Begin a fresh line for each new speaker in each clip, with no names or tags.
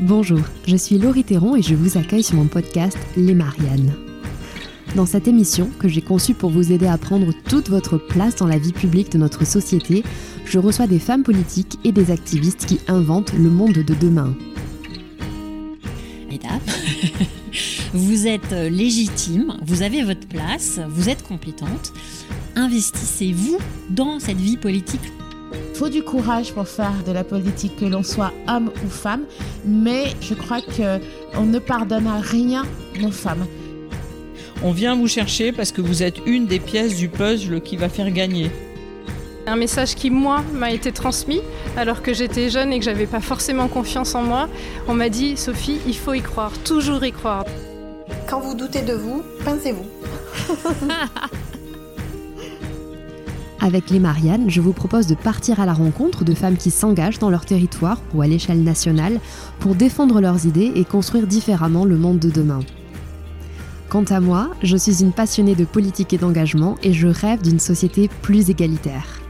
Bonjour, je suis Laurie Théron et je vous accueille sur mon podcast Les Mariannes. Dans cette émission, que j'ai conçue pour vous aider à prendre toute votre place dans la vie publique de notre société, je reçois des femmes politiques et des activistes qui inventent le monde de demain.
Mesdames, vous êtes légitime, vous avez votre place, vous êtes compétente. Investissez-vous dans cette vie politique
faut du courage pour faire de la politique, que l'on soit homme ou femme, mais je crois qu'on ne pardonne à rien nos femmes.
On vient vous chercher parce que vous êtes une des pièces du puzzle qui va faire gagner.
Un message qui, moi, m'a été transmis alors que j'étais jeune et que j'avais pas forcément confiance en moi. On m'a dit, Sophie, il faut y croire, toujours y croire.
Quand vous doutez de vous, pincez-vous.
Avec les Mariannes, je vous propose de partir à la rencontre de femmes qui s'engagent dans leur territoire ou à l'échelle nationale pour défendre leurs idées et construire différemment le monde de demain. Quant à moi, je suis une passionnée de politique et d'engagement et je rêve d'une société plus égalitaire.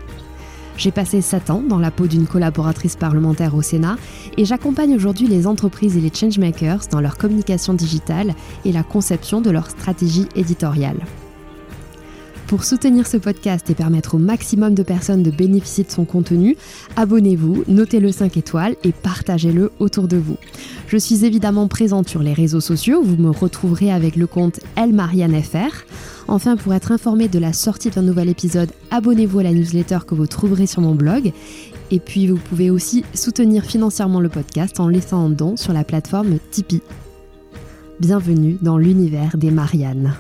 J'ai passé 7 ans dans la peau d'une collaboratrice parlementaire au Sénat et j'accompagne aujourd'hui les entreprises et les changemakers dans leur communication digitale et la conception de leur stratégie éditoriale. Pour soutenir ce podcast et permettre au maximum de personnes de bénéficier de son contenu, abonnez-vous, notez-le 5 étoiles et partagez-le autour de vous. Je suis évidemment présente sur les réseaux sociaux, vous me retrouverez avec le compte ElMarianneFR. Enfin, pour être informé de la sortie d'un nouvel épisode, abonnez-vous à la newsletter que vous trouverez sur mon blog. Et puis, vous pouvez aussi soutenir financièrement le podcast en laissant un don sur la plateforme Tipeee. Bienvenue dans l'univers des Mariannes.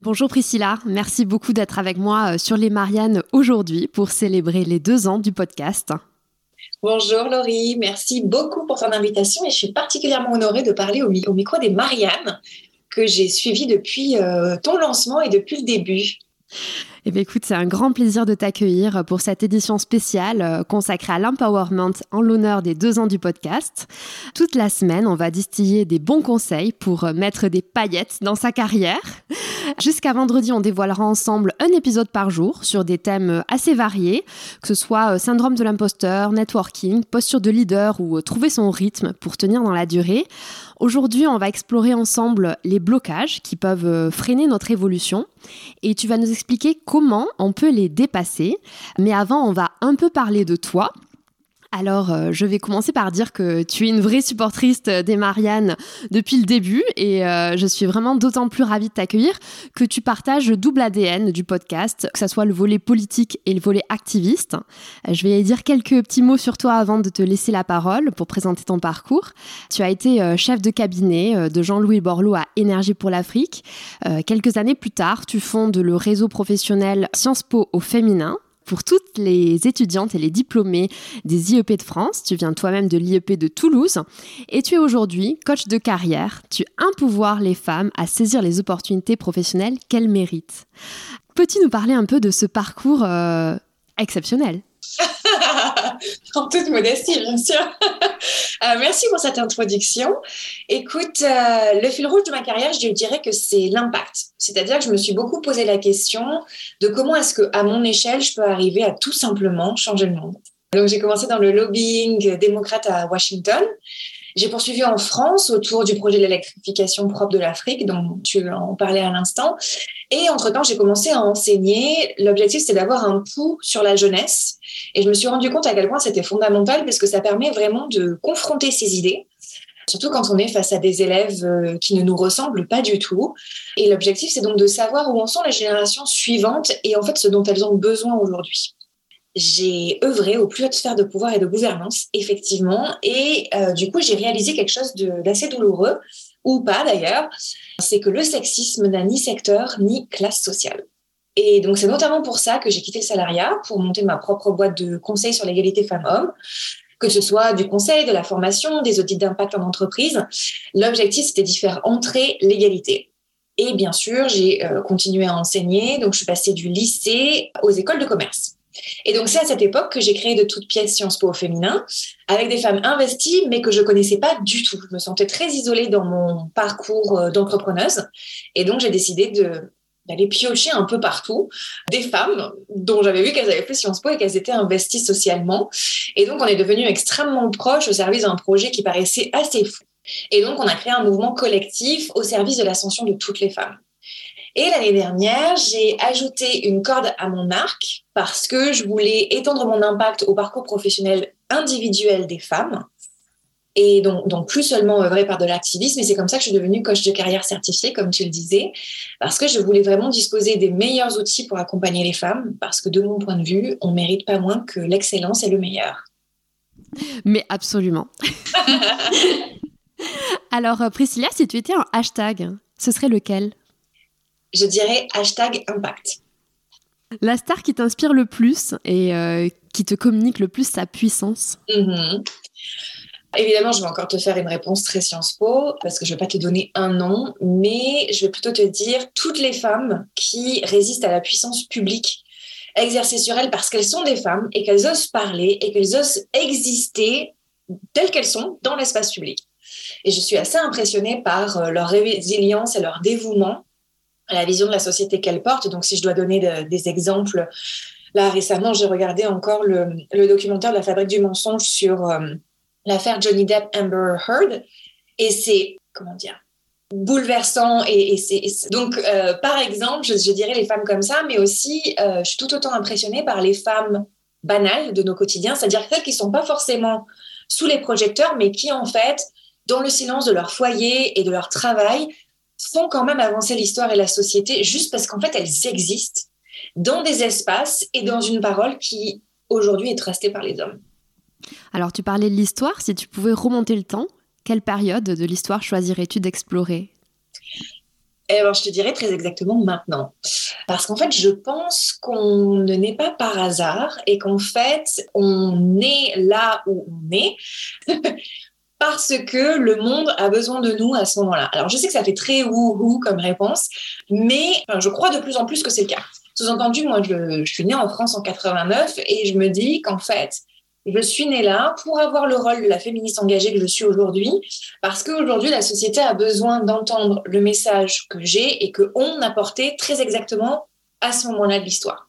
Bonjour Priscilla, merci beaucoup d'être avec moi euh, sur les Mariannes aujourd'hui pour célébrer les deux ans du podcast.
Bonjour Laurie, merci beaucoup pour ton invitation et je suis particulièrement honorée de parler au, micro des Mariannes que j'ai suivi depuis euh, ton lancement et depuis le début.
Eh écoute, c'est un grand plaisir de t'accueillir pour cette édition spéciale euh, consacrée à l'empowerment en l'honneur des deux ans du podcast. Toute la semaine, on va distiller des bons conseils pour euh, mettre des paillettes dans sa carrière. Jusqu'à vendredi, on dévoilera ensemble un épisode par jour sur des thèmes euh, assez variés, que ce soit syndrome de l'imposteur, networking, posture de leader ou trouver son rythme pour tenir dans la durée. Aujourd'hui, on va explorer ensemble les blocages qui peuvent euh, freiner notre évolution et tu vas nous expliquer comment on peut les dépasser. Mais avant, on va un peu parler de toi alors, euh, je vais commencer par dire que tu es une vraie supportrice des Mariannes depuis le début et euh, je suis vraiment d'autant plus ravie de t'accueillir que tu partages le double ADN du podcast, que ce soit le volet politique et le volet activiste. Euh, je vais dire quelques petits mots sur toi avant de te laisser la parole pour présenter ton parcours. Tu as été chef de cabinet de Jean-Louis Borloo à Énergie pour l'Afrique. quelques années plus tard, tu fondes le réseau professionnel Sciences Po au féminin pour toutes les étudiantes et les diplômés des IEP de France. Tu viens toi-même de l'IEP de Toulouse et tu es aujourd'hui coach de carrière. Tu empouvoirs les femmes à saisir les opportunités professionnelles qu'elles méritent. Peux-tu nous parler un peu de ce parcours euh, exceptionnel?
en toute modestie, bien sûr. Euh, merci pour cette introduction. Écoute, euh, le fil rouge de ma carrière, je dirais que c'est l'impact. C'est-à-dire que je me suis beaucoup posé la question de comment est-ce que, à mon échelle, je peux arriver à tout simplement changer le monde. Donc, j'ai commencé dans le lobbying démocrate à Washington. J'ai poursuivi en France autour du projet de l'électrification propre de l'Afrique, dont tu en parlais à l'instant. Et entre-temps, j'ai commencé à enseigner. L'objectif, c'est d'avoir un pouls sur la jeunesse. Et je me suis rendu compte à quel point c'était fondamental parce que ça permet vraiment de confronter ces idées. Surtout quand on est face à des élèves euh, qui ne nous ressemblent pas du tout. Et l'objectif, c'est donc de savoir où en sont les générations suivantes et en fait ce dont elles ont besoin aujourd'hui j'ai œuvré aux plus hautes sphères de pouvoir et de gouvernance, effectivement, et euh, du coup, j'ai réalisé quelque chose d'assez douloureux, ou pas d'ailleurs, c'est que le sexisme n'a ni secteur ni classe sociale. Et donc, c'est notamment pour ça que j'ai quitté le salariat, pour monter ma propre boîte de conseils sur l'égalité femmes-hommes, que ce soit du conseil, de la formation, des audits d'impact en entreprise. L'objectif, c'était d'y faire entrer l'égalité. Et bien sûr, j'ai euh, continué à enseigner, donc je suis passée du lycée aux écoles de commerce. Et donc, c'est à cette époque que j'ai créé de toutes pièces Sciences Po au féminin, avec des femmes investies, mais que je connaissais pas du tout. Je me sentais très isolée dans mon parcours euh, d'entrepreneuse. Et donc, j'ai décidé d'aller piocher un peu partout des femmes dont j'avais vu qu'elles avaient fait Sciences Po et qu'elles étaient investies socialement. Et donc, on est devenu extrêmement proche au service d'un projet qui paraissait assez fou. Et donc, on a créé un mouvement collectif au service de l'ascension de toutes les femmes. Et l'année dernière, j'ai ajouté une corde à mon arc parce que je voulais étendre mon impact au parcours professionnel individuel des femmes. Et donc, donc plus seulement œuvrer par de l'activisme, et c'est comme ça que je suis devenue coach de carrière certifiée, comme tu le disais, parce que je voulais vraiment disposer des meilleurs outils pour accompagner les femmes, parce que de mon point de vue, on mérite pas moins que l'excellence et le meilleur.
Mais absolument. Alors, euh, Priscilla, si tu étais un hashtag, ce serait lequel?
Je dirais hashtag impact.
La star qui t'inspire le plus et euh, qui te communique le plus sa puissance
mm-hmm. Évidemment, je vais encore te faire une réponse très Sciences Po parce que je ne vais pas te donner un nom, mais je vais plutôt te dire toutes les femmes qui résistent à la puissance publique exercée sur elles parce qu'elles sont des femmes et qu'elles osent parler et qu'elles osent exister telles qu'elles sont dans l'espace public. Et je suis assez impressionnée par euh, leur résilience et leur dévouement la vision de la société qu'elles portent. Donc, si je dois donner des exemples, là récemment, j'ai regardé encore le, documentaire de la fabrique du mensonge sur euh, l'affaire Johnny Depp Amber Heard. Et c'est, comment dire, bouleversant. Et, c'est, donc, euh, par exemple, je, dirais les femmes comme ça, mais aussi, je suis tout autant impressionnée par les femmes banales de nos quotidiens, c'est-à-dire celles qui ne sont pas forcément sous les projecteurs, mais qui, en fait, dans le silence de leur foyer et de leur travail, font quand même avancer l'histoire et la société juste parce qu'en fait, elles existent dans des espaces et dans une parole qui, aujourd'hui, est tracée par les hommes.
Alors, tu parlais de l'histoire. Si tu pouvais remonter le temps, quelle période de l'histoire choisirais-tu d'explorer?
Eh ben, je te dirais très exactement maintenant. Parce qu'en fait, je pense qu'on ne naît pas par hasard et qu'en fait, on est là où on est parce que le monde a besoin de nous à ce moment-là. Alors, je sais que ça fait très wouhou comme réponse, mais je crois de plus en plus que c'est le cas. Sous-entendu, moi, je, suis née en France en 89 et je me dis qu'en fait, je suis née là pour avoir le rôle de la féministe engagée que je suis aujourd'hui, parce qu'aujourd'hui, la société a besoin d'entendre le message que j'ai et que on a porté très exactement à ce moment-là de l'histoire.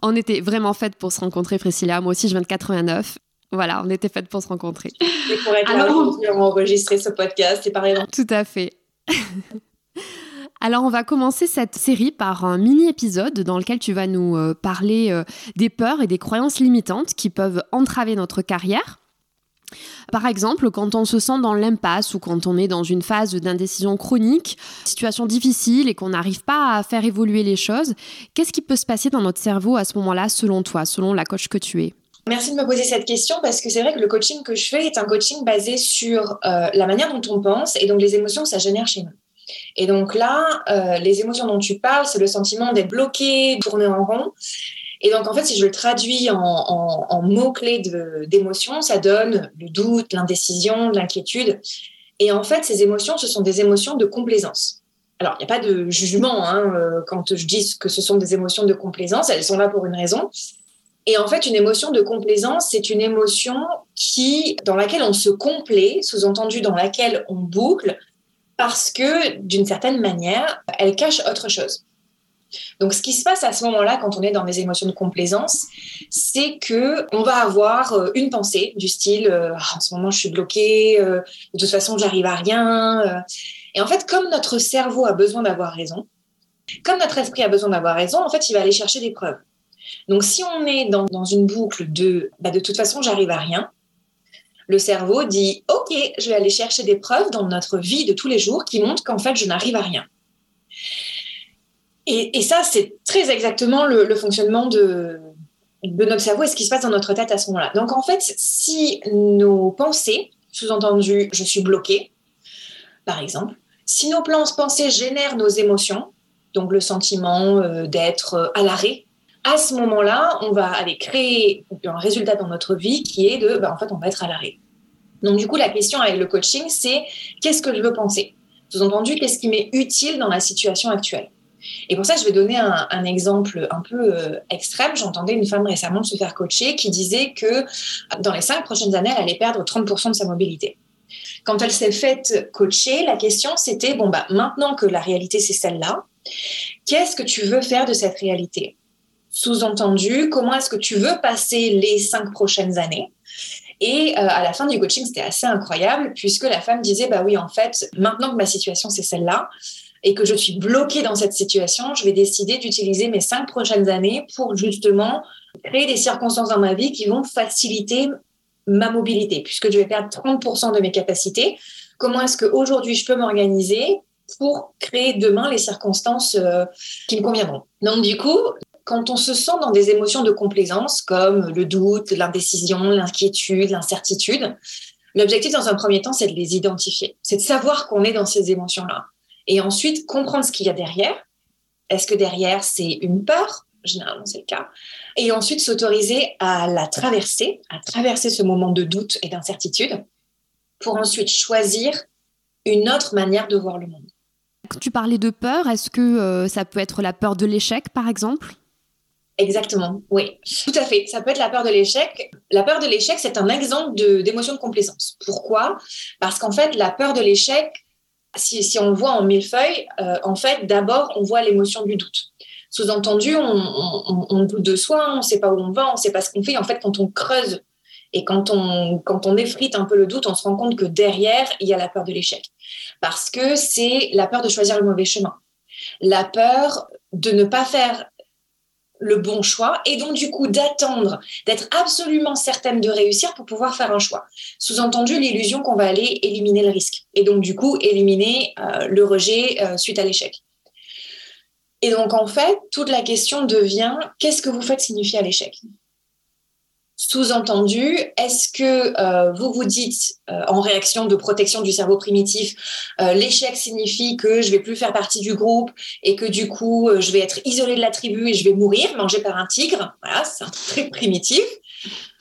On était vraiment faites pour se rencontrer, Priscilla. Moi aussi, je viens de 89. Voilà, on était faites pour se rencontrer.
Et pour être Alors... là enregistrer ce podcast, c'est pareil.
Tout à fait. Alors on va commencer cette série par un mini-épisode dans lequel tu vas nous euh, parler euh, des peurs et des croyances limitantes qui peuvent entraver notre carrière. Par exemple, quand on se sent dans l'impasse ou quand on est dans une phase d'indécision chronique, situation difficile et qu'on n'arrive pas à faire évoluer les choses, qu'est-ce qui peut se passer dans notre cerveau à ce moment-là selon toi, selon la coach que tu es?
Merci de me poser cette question parce que c'est vrai que le coaching que je fais est un coaching basé sur euh, la manière dont on pense et donc les émotions ça génère chez nous. Et donc là, euh, les émotions dont tu parles, c'est le sentiment d'être bloqué, tourné en rond. Et donc en fait, si je le traduis en, mots-clés d'émotions, ça donne le doute, l'indécision, l'inquiétude. Et en fait, ces émotions, ce sont des émotions de complaisance. Alors, il n'y a pas de jugement hein, euh, quand je dis que ce sont des émotions de complaisance, elles sont là pour une raison. Et en fait, une émotion de complaisance, c'est une émotion qui, dans laquelle on se complaît, sous-entendu dans laquelle on boucle, parce que d'une certaine manière, elle cache autre chose. Donc, ce qui se passe à ce moment-là, quand on est dans des émotions de complaisance, c'est que on va avoir euh, une pensée du style euh, ah, en ce moment je suis bloquée, euh, de toute façon j'arrive à rien. Et en fait, comme notre cerveau a besoin d'avoir raison, comme notre esprit a besoin d'avoir raison, en fait, il va aller chercher des preuves. Donc, si on est dans, une boucle de bah, de toute façon, j'arrive à rien, le cerveau dit OK, je vais aller chercher des preuves dans notre vie de tous les jours qui montrent qu'en fait, je n'arrive à rien. Et, ça, c'est très exactement le, fonctionnement de, notre cerveau et ce qui se passe dans notre tête à ce moment-là. Donc, en fait, si nos pensées, sous-entendu je suis bloqué, par exemple, si nos pensées génèrent nos émotions, donc le sentiment euh, d'être à l'arrêt, à ce moment-là, on va aller créer un résultat dans notre vie qui est de, ben, en fait, on va être à l'arrêt. Donc, du coup, la question avec le coaching, c'est qu'est-ce que je veux penser? Sous-entendu, qu'est-ce qui m'est utile dans la situation actuelle? Et pour ça, je vais donner un, exemple un peu euh, extrême. J'entendais une femme récemment se faire coacher qui disait que dans les cinq prochaines années, elle allait perdre 30% de sa mobilité. Quand elle s'est faite coacher, la question c'était bon bah maintenant que la réalité c'est celle-là, Qu'est-ce que tu veux faire de cette réalité? Sous-entendu, comment est-ce que tu veux passer les cinq prochaines années? Et euh, à la fin du coaching, c'était assez incroyable puisque la femme disait, bah oui, en fait, maintenant que ma situation, c'est celle-là, et que je suis bloquée dans cette situation, je vais décider d'utiliser mes cinq prochaines années pour justement créer des circonstances dans ma vie qui vont faciliter ma mobilité, puisque je vais perdre 30% de mes capacités. Comment est-ce qu'aujourd'hui je peux m'organiser pour créer demain les circonstances euh, qui me conviendront? Donc du coup, quand on se sent dans des émotions de complaisance comme le doute, l'indécision, l'inquiétude, l'incertitude, l'objectif dans un premier temps, c'est de les identifier, c'est de savoir qu'on est dans ces émotions-là. Et ensuite, comprendre ce qu'il y a derrière. Est-ce que derrière, c'est une peur? Généralement, c'est le cas. Et ensuite, s'autoriser à la traverser, à traverser ce moment de doute et d'incertitude, pour ensuite choisir une autre manière de voir le monde.
Tu parlais de peur, est-ce que euh, ça peut être la peur de l'échec, par exemple?
Exactement, oui, tout à fait. Ça peut être la peur de l'échec. La peur de l'échec, c'est un exemple d'émotion de, complaisance. Pourquoi? Parce qu'en fait, la peur de l'échec, si, on voit en millefeuille, euh, en fait, d'abord, on voit l'émotion du doute. Sous-entendu, on, doute de soi, on ne sait pas où on va, on ne sait pas ce qu'on fait. En fait, quand on creuse et quand on, quand on effrite un peu le doute, on se rend compte que derrière, il y a la peur de l'échec. Parce que c'est la peur de choisir le mauvais chemin. La peur de ne pas faire le bon choix et donc du coup d'attendre, d'être absolument certaine de réussir pour pouvoir faire un choix. Sous-entendu, l'illusion qu'on va aller éliminer le risque et donc du coup éliminer euh, le rejet euh, suite à l'échec. Et donc en fait, toute la question devient qu'est-ce que vous faites signifier à l'échec? Sous-entendu, est-ce que euh, vous vous dites, euh, en réaction de protection du cerveau primitif, euh, l'échec signifie que je vais plus faire partie du groupe et que du coup, je vais être isolé de la tribu et je vais mourir, mangé par un tigre? Voilà, c'est un truc primitif.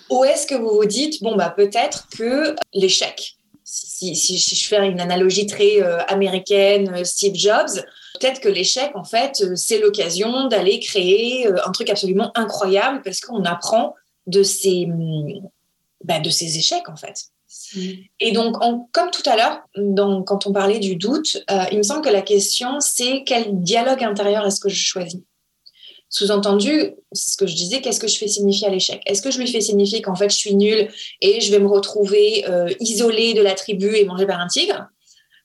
Ou est-ce que vous vous dites, bon, bah, peut-être que l'échec, si, si, je fais une analogie très américaine, Steve Jobs, peut-être que l'échec, en fait, c'est l'occasion d'aller créer un truc absolument incroyable parce qu'on apprend de ces, bah, de ces échecs, en fait. Mm. Et donc, comme tout à l'heure, quand on parlait du doute, euh, il me semble que la question, c'est quel dialogue intérieur est-ce que je choisis? Sous-entendu, ce que je disais, qu'est-ce que je fais signifier à l'échec? Est-ce que je lui fais signifier qu'en fait, je suis nulle et je vais me retrouver euh, isolée de la tribu et mangée par un tigre?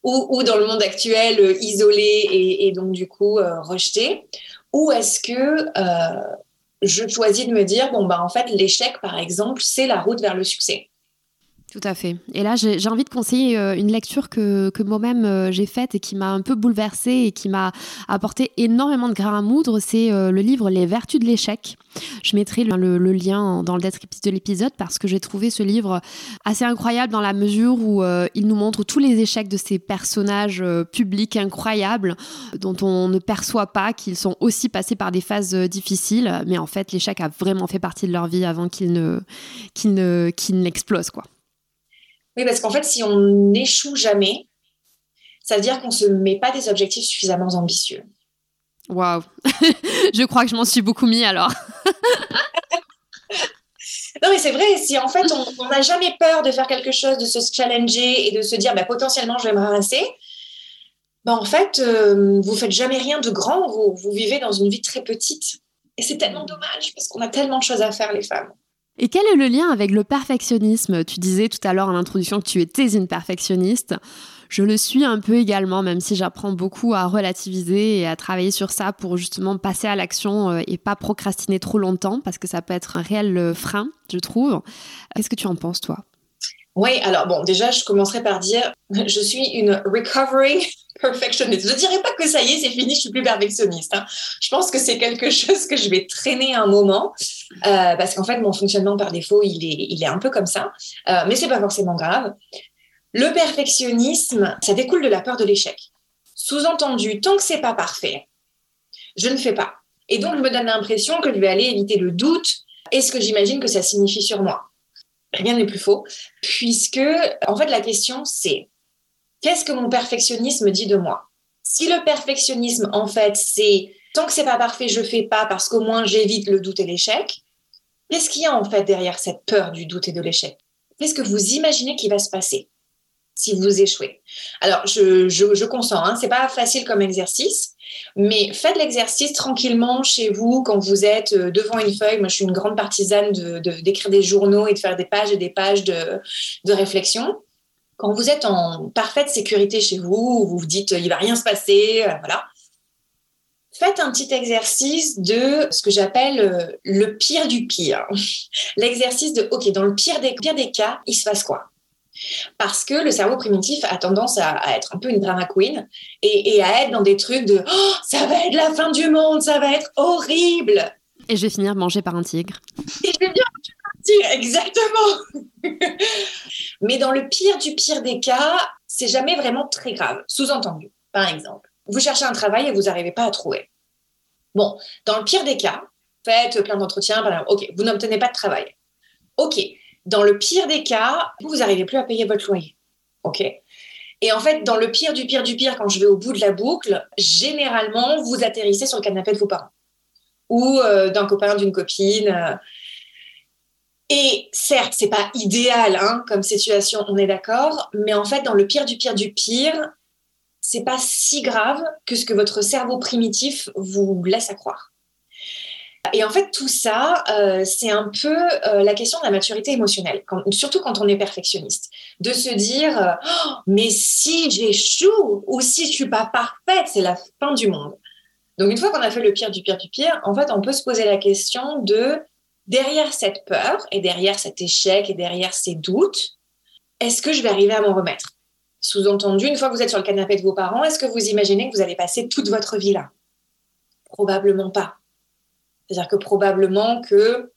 Ou, dans le monde actuel, euh, isolée et, donc du coup rejetée? Ou est-ce que je choisis de me dire, bon, bah, en fait, l'échec, par exemple, c'est la route vers le succès.
Tout à fait. Et là, j'ai envie de conseiller euh, une lecture que, que moi-même euh, j'ai faite et qui m'a un peu bouleversée et qui m'a apporté énormément de grains à moudre. C'est euh, le livre Les Vertus de l'échec. Je mettrai le, lien dans le descriptif de l'épisode parce que j'ai trouvé ce livre assez incroyable dans la mesure où il nous montre tous les échecs de ces personnages publics incroyables dont on ne perçoit pas qu'ils sont aussi passés par des phases difficiles. Mais en fait, l'échec a vraiment fait partie de leur vie avant qu'ils ne, qu'ils ne, qu'ils n'explosent, quoi.
Oui, parce qu'en fait, si on n'échoue jamais, ça veut dire qu'on ne se met pas des objectifs suffisamment ambitieux.
Waouh Je crois que je m'en suis beaucoup mis alors.
non, mais c'est vrai, si en fait on n'a jamais peur de faire quelque chose, de se challenger et de se dire bah, potentiellement je vais me ramasser, bah, en fait, euh, vous faites jamais rien de grand, vous, vous vivez dans une vie très petite. Et c'est tellement dommage parce qu'on a tellement de choses à faire, les femmes.
Et quel est le lien avec le perfectionnisme? Tu disais tout à l'heure à l'introduction que tu étais une perfectionniste. Je le suis un peu également, même si j'apprends beaucoup à relativiser et à travailler sur ça pour justement passer à l'action euh, et pas procrastiner trop longtemps, parce que ça peut être un réel euh, frein, je trouve. Qu'est-ce que tu en penses, toi?
Oui, alors bon, déjà, je commencerai par dire, je suis une recovering perfectionniste. Je ne dirais pas que ça y est, c'est fini, je suis plus perfectionniste. Hein. Je pense que c'est quelque chose que je vais traîner un moment euh, parce qu'en fait, mon fonctionnement par défaut, il est, il est un peu comme ça. Euh, mais c'est pas forcément grave. Le perfectionnisme, ça découle de la peur de l'échec. Sous-entendu, tant que c'est pas parfait, je ne fais pas. Et donc, je me donne l'impression que je vais aller éviter le doute et ce que j'imagine que ça signifie sur moi. Rien n'est plus faux, puisque en fait, la question c'est qu'est-ce que mon perfectionnisme dit de moi? Si le perfectionnisme, en fait, c'est tant que c'est pas parfait, je fais pas parce qu'au moins j'évite le doute et l'échec, qu'est-ce qu'il y a en fait derrière cette peur du doute et de l'échec? Qu'est-ce que vous imaginez qui va se passer? Si vous échouez. Alors, je, je, consens, hein, c'est pas facile comme exercice, mais faites l'exercice tranquillement chez vous quand vous êtes euh, devant une feuille. Moi, je suis une grande partisane d'écrire de, des journaux et de faire des pages et des pages de, de réflexion. Quand vous êtes en parfaite sécurité chez vous, vous vous dites il va rien se passer, euh, voilà. Faites un petit exercice de ce que j'appelle euh, le pire du pire. L'exercice de OK, dans le pire des, pire des cas, il se passe quoi? Parce que le cerveau primitif a tendance à, être un peu une drama queen et, à être dans des trucs de oh, ça va être la fin du monde, ça va être horrible.
Et je vais finir mangé par un tigre.
Et je vais bien manger par un tigre, exactement. Mais dans le pire du pire des cas, c'est jamais vraiment très grave. Sous-entendu, par exemple, vous cherchez un travail et vous n'arrivez pas à trouver. Bon, dans le pire des cas, faites plein d'entretiens, ok, vous n'obtenez pas de travail. Ok, dans le pire des cas, vous n'arrivez plus à payer votre loyer. OK Et en fait, dans le pire du pire du pire, quand je vais au bout de la boucle, généralement, vous atterrissez sur le canapé de vos parents ou euh, d'un copain, d'une copine. Euh. Et certes, c'est pas idéal hein, comme situation, on est d'accord, mais en fait, dans le pire du pire du pire, c'est pas si grave que ce que votre cerveau primitif vous laisse à croire. Et en fait, tout ça, euh, c'est un peu euh, la question de la maturité émotionnelle, surtout quand on est perfectionniste. De se dire, euh, oh, mais si j'échoue ou si je suis pas parfaite, c'est la fin du monde. Donc, une fois qu'on a fait le pire du pire du pire, en fait, on peut se poser la question de, derrière cette peur et derrière cet échec et derrière ces doutes, est-ce que je vais arriver à m'en remettre? Sous-entendu, une fois que vous êtes sur le canapé de vos parents, est-ce que vous imaginez que vous allez passer toute votre vie là? Probablement pas. C'est-à-dire que probablement que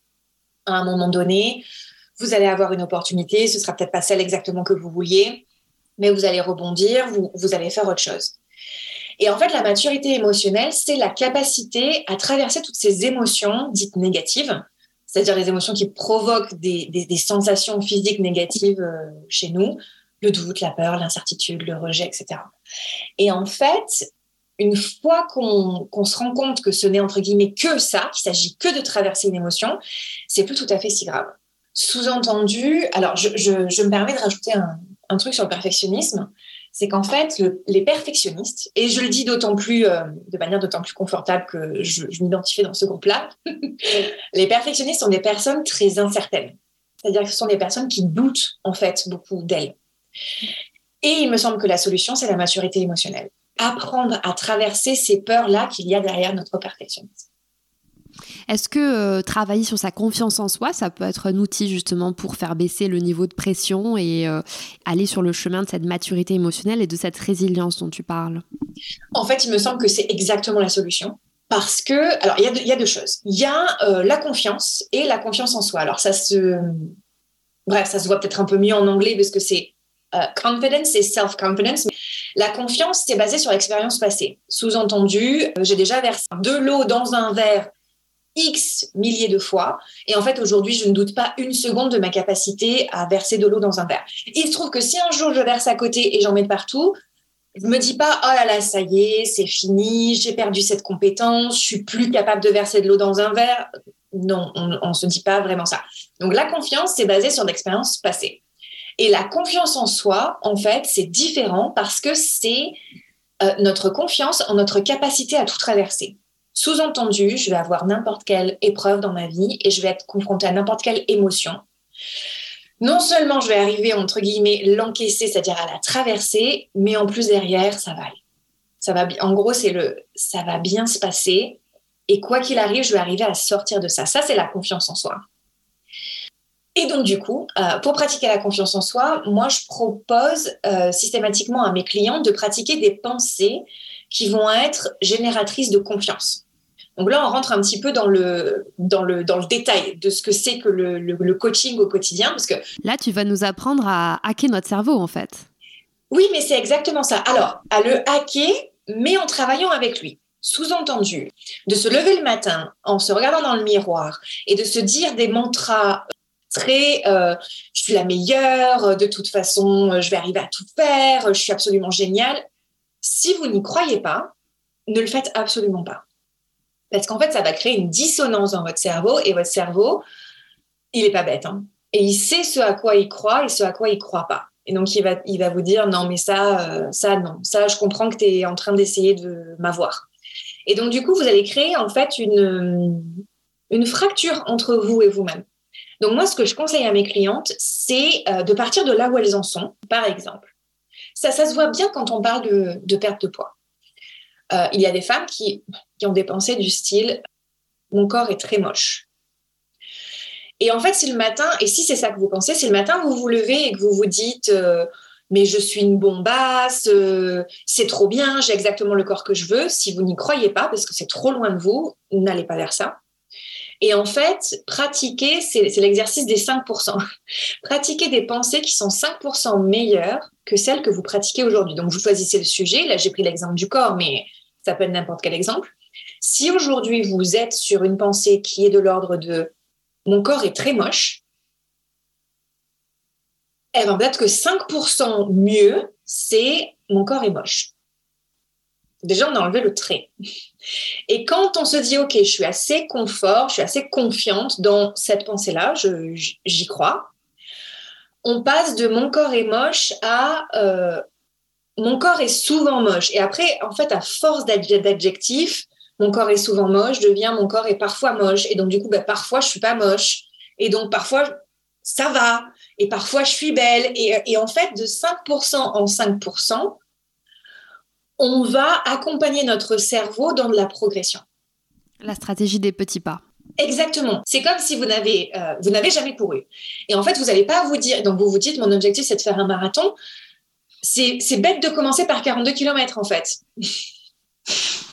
à un moment donné, vous allez avoir une opportunité, ce sera peut-être pas celle exactement que vous vouliez, mais vous allez rebondir, vous, vous allez faire autre chose. Et en fait, la maturité émotionnelle, c'est la capacité à traverser toutes ces émotions dites négatives, c'est-à-dire les émotions qui provoquent des, des, sensations physiques négatives euh, chez nous, le doute, la peur, l'incertitude, le rejet, etc. Et en fait, une fois qu'on se rend compte que ce n'est entre guillemets que ça, qu'il s'agit que de traverser une émotion, c'est plus tout à fait si grave. Sous-entendu, alors je, me permets de rajouter un, truc sur le perfectionnisme, c'est qu'en fait, les perfectionnistes, et je le dis d'autant plus, euh, de manière d'autant plus confortable que je, je m'identifie dans ce groupe-là, les perfectionnistes sont des personnes très incertaines. C'est-à-dire que ce sont des personnes qui doutent en fait beaucoup d'elles. Et il me semble que la solution, c'est la maturité émotionnelle apprendre à traverser ces peurs-là qu'il y a derrière notre perfectionnisme.
Est-ce que euh, travailler sur sa confiance en soi, ça peut être un outil justement pour faire baisser le niveau de pression et euh, aller sur le chemin de cette maturité émotionnelle et de cette résilience dont tu parles?
En fait, il me semble que c'est exactement la solution. Parce que, alors, il y, a deux choses. Il y a euh, la confiance et la confiance en soi. Alors, ça se. Bref, ça se voit peut-être un peu mieux en anglais parce que c'est confidence et self-confidence. La confiance, c'est basé sur l'expérience passée. Sous-entendu, euh, j'ai déjà versé de l'eau dans un verre X milliers de fois. Et en fait, aujourd'hui, je ne doute pas une seconde de ma capacité à verser de l'eau dans un verre. Il se trouve que si un jour je verse à côté et j'en mets partout, je me dis pas, oh là là, ça y est, c'est fini, j'ai perdu cette compétence, je suis plus capable de verser de l'eau dans un verre. Non, on ne se dit pas vraiment ça. Donc la confiance, c'est basé sur l'expérience passée. Et la confiance en soi, en fait, c'est différent parce que c'est euh, notre confiance en notre capacité à tout traverser. Sous-entendu, je vais avoir n'importe quelle épreuve dans ma vie et je vais être confrontée à n'importe quelle émotion. Non seulement je vais arriver, entre guillemets, l'encaisser, c'est-à-dire à la traverser, mais en plus derrière, ça va aller. Ça va, en gros, c'est le ça va bien se passer. Et quoi qu'il arrive, je vais arriver à sortir de ça. Ça, c'est la confiance en soi. Et donc, du coup, euh, pour pratiquer la confiance en soi, moi, je propose euh, systématiquement à mes clients de pratiquer des pensées qui vont être génératrices de confiance. Donc là, on rentre un petit peu dans le, dans le, dans le détail de ce que c'est que le, le, coaching au quotidien. Parce que
là, tu vas nous apprendre à hacker notre cerveau, en fait.
Oui, mais c'est exactement ça. Alors, à le hacker, mais en travaillant avec lui. Sous-entendu, de se lever le matin en se regardant dans le miroir et de se dire des mantras euh, je suis la meilleure, de toute façon, je vais arriver à tout faire, je suis absolument géniale. Si vous n'y croyez pas, ne le faites absolument pas. Parce qu'en fait, ça va créer une dissonance dans votre cerveau et votre cerveau, il n'est pas bête. Hein. et il sait ce à quoi il croit et ce à quoi il ne croit pas. Et donc, il va, il va vous dire non, mais ça, euh, ça, non. Ça, je comprends que tu es en train d'essayer de m'avoir. Et donc, du coup, vous allez créer en fait une, une fracture entre vous et vous-même. Donc, moi, ce que je conseille à mes clientes, c'est euh, de partir de là où elles en sont, par exemple. Ça, ça se voit bien quand on parle de, perte de poids. Euh, il y a des femmes qui, ont des pensées du style mon corps est très moche. Et en fait, c'est le matin, et si c'est ça que vous pensez, c'est le matin où vous vous levez et que vous vous dites euh, mais je suis une bombasse, c'est trop bien, j'ai exactement le corps que je veux. Si vous n'y croyez pas, parce que c'est trop loin de vous, n'allez pas vers ça. Et en fait, pratiquer, c'est l'exercice des 5%. pratiquer des pensées qui sont 5% meilleures que celles que vous pratiquez aujourd'hui. Donc, vous choisissez le sujet. Là, j'ai pris l'exemple du corps, mais ça peut être n'importe quel exemple. Si aujourd'hui, vous êtes sur une pensée qui est de l'ordre de mon corps est très moche, eh bien, peut-être que 5% mieux, c'est mon corps est moche. Déjà, on a enlevé le trait. Et quand on se dit, OK, je suis assez confort, je suis assez confiante dans cette pensée-là, j'y crois, on passe de mon corps est moche à euh, mon corps est souvent moche. Et après, en fait, à force d'adjectifs, mon corps est souvent moche, devient mon corps est parfois moche. Et donc, du coup, ben, parfois, je suis pas moche. Et donc, parfois, ça va. Et parfois, je suis belle. Et, et en fait, de 5% en 5%, on va accompagner notre cerveau dans de la progression.
La stratégie des petits pas.
Exactement. C'est comme si vous n'avez euh, vous n'avez jamais couru. Et en fait, vous n'allez pas vous dire. Donc vous vous dites, mon objectif c'est de faire un marathon. C'est bête de commencer par 42 km en fait.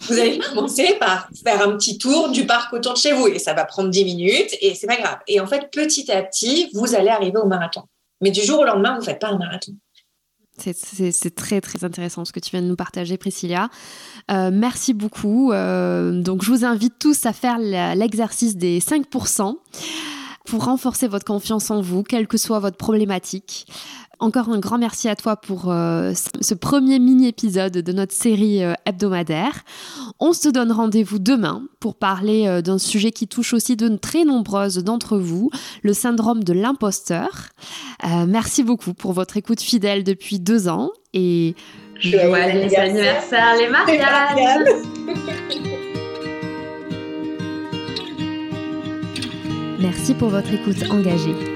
vous allez commencer par faire un petit tour du parc autour de chez vous et ça va prendre 10 minutes et c'est pas grave. Et en fait, petit à petit, vous allez arriver au marathon. Mais du jour au lendemain, vous faites pas un marathon.
C'est très très intéressant ce que tu viens de nous partager, Priscilla. Euh, merci beaucoup. Euh, donc je vous invite tous à faire l'exercice des 5% pour renforcer votre confiance en vous, quelle que soit votre problématique. Encore un grand merci à toi pour euh, ce premier mini-épisode de notre série euh, hebdomadaire. On se donne rendez-vous demain pour parler euh, d'un sujet qui touche aussi de très nombreuses d'entre vous, le syndrome de l'imposteur. merci beaucoup pour votre écoute fidèle depuis deux ans et
joyeux anniversaire les mariages
Merci pour votre écoute engagée.